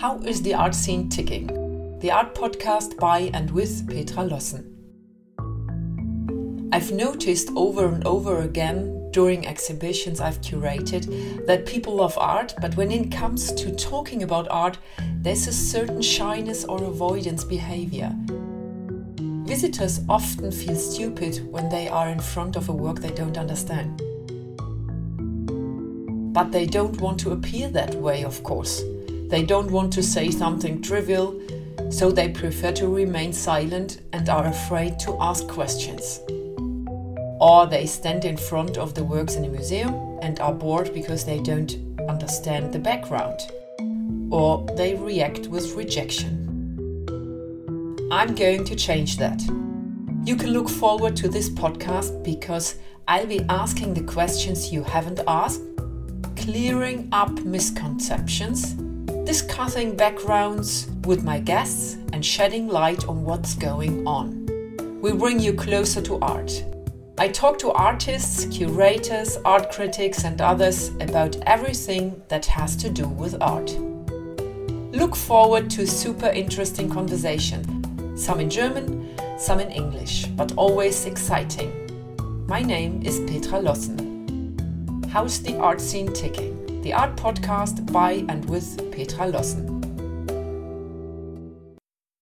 How is the art scene ticking? The art podcast by and with Petra Lossen. I've noticed over and over again during exhibitions I've curated that people love art, but when it comes to talking about art, there's a certain shyness or avoidance behavior. Visitors often feel stupid when they are in front of a work they don't understand. But they don't want to appear that way, of course. They don't want to say something trivial, so they prefer to remain silent and are afraid to ask questions. Or they stand in front of the works in a museum and are bored because they don't understand the background. Or they react with rejection. I'm going to change that. You can look forward to this podcast because I'll be asking the questions you haven't asked, clearing up misconceptions, discussing backgrounds with my guests, and shedding light on what's going on. We bring you closer to art. I talk to artists, curators, art critics, and others about everything that has to do with art. Look forward to super interesting conversation some in German, some in English, but always exciting. My name is Petra Lossen. How's the art scene ticking? The art podcast by and with Petra Lossen.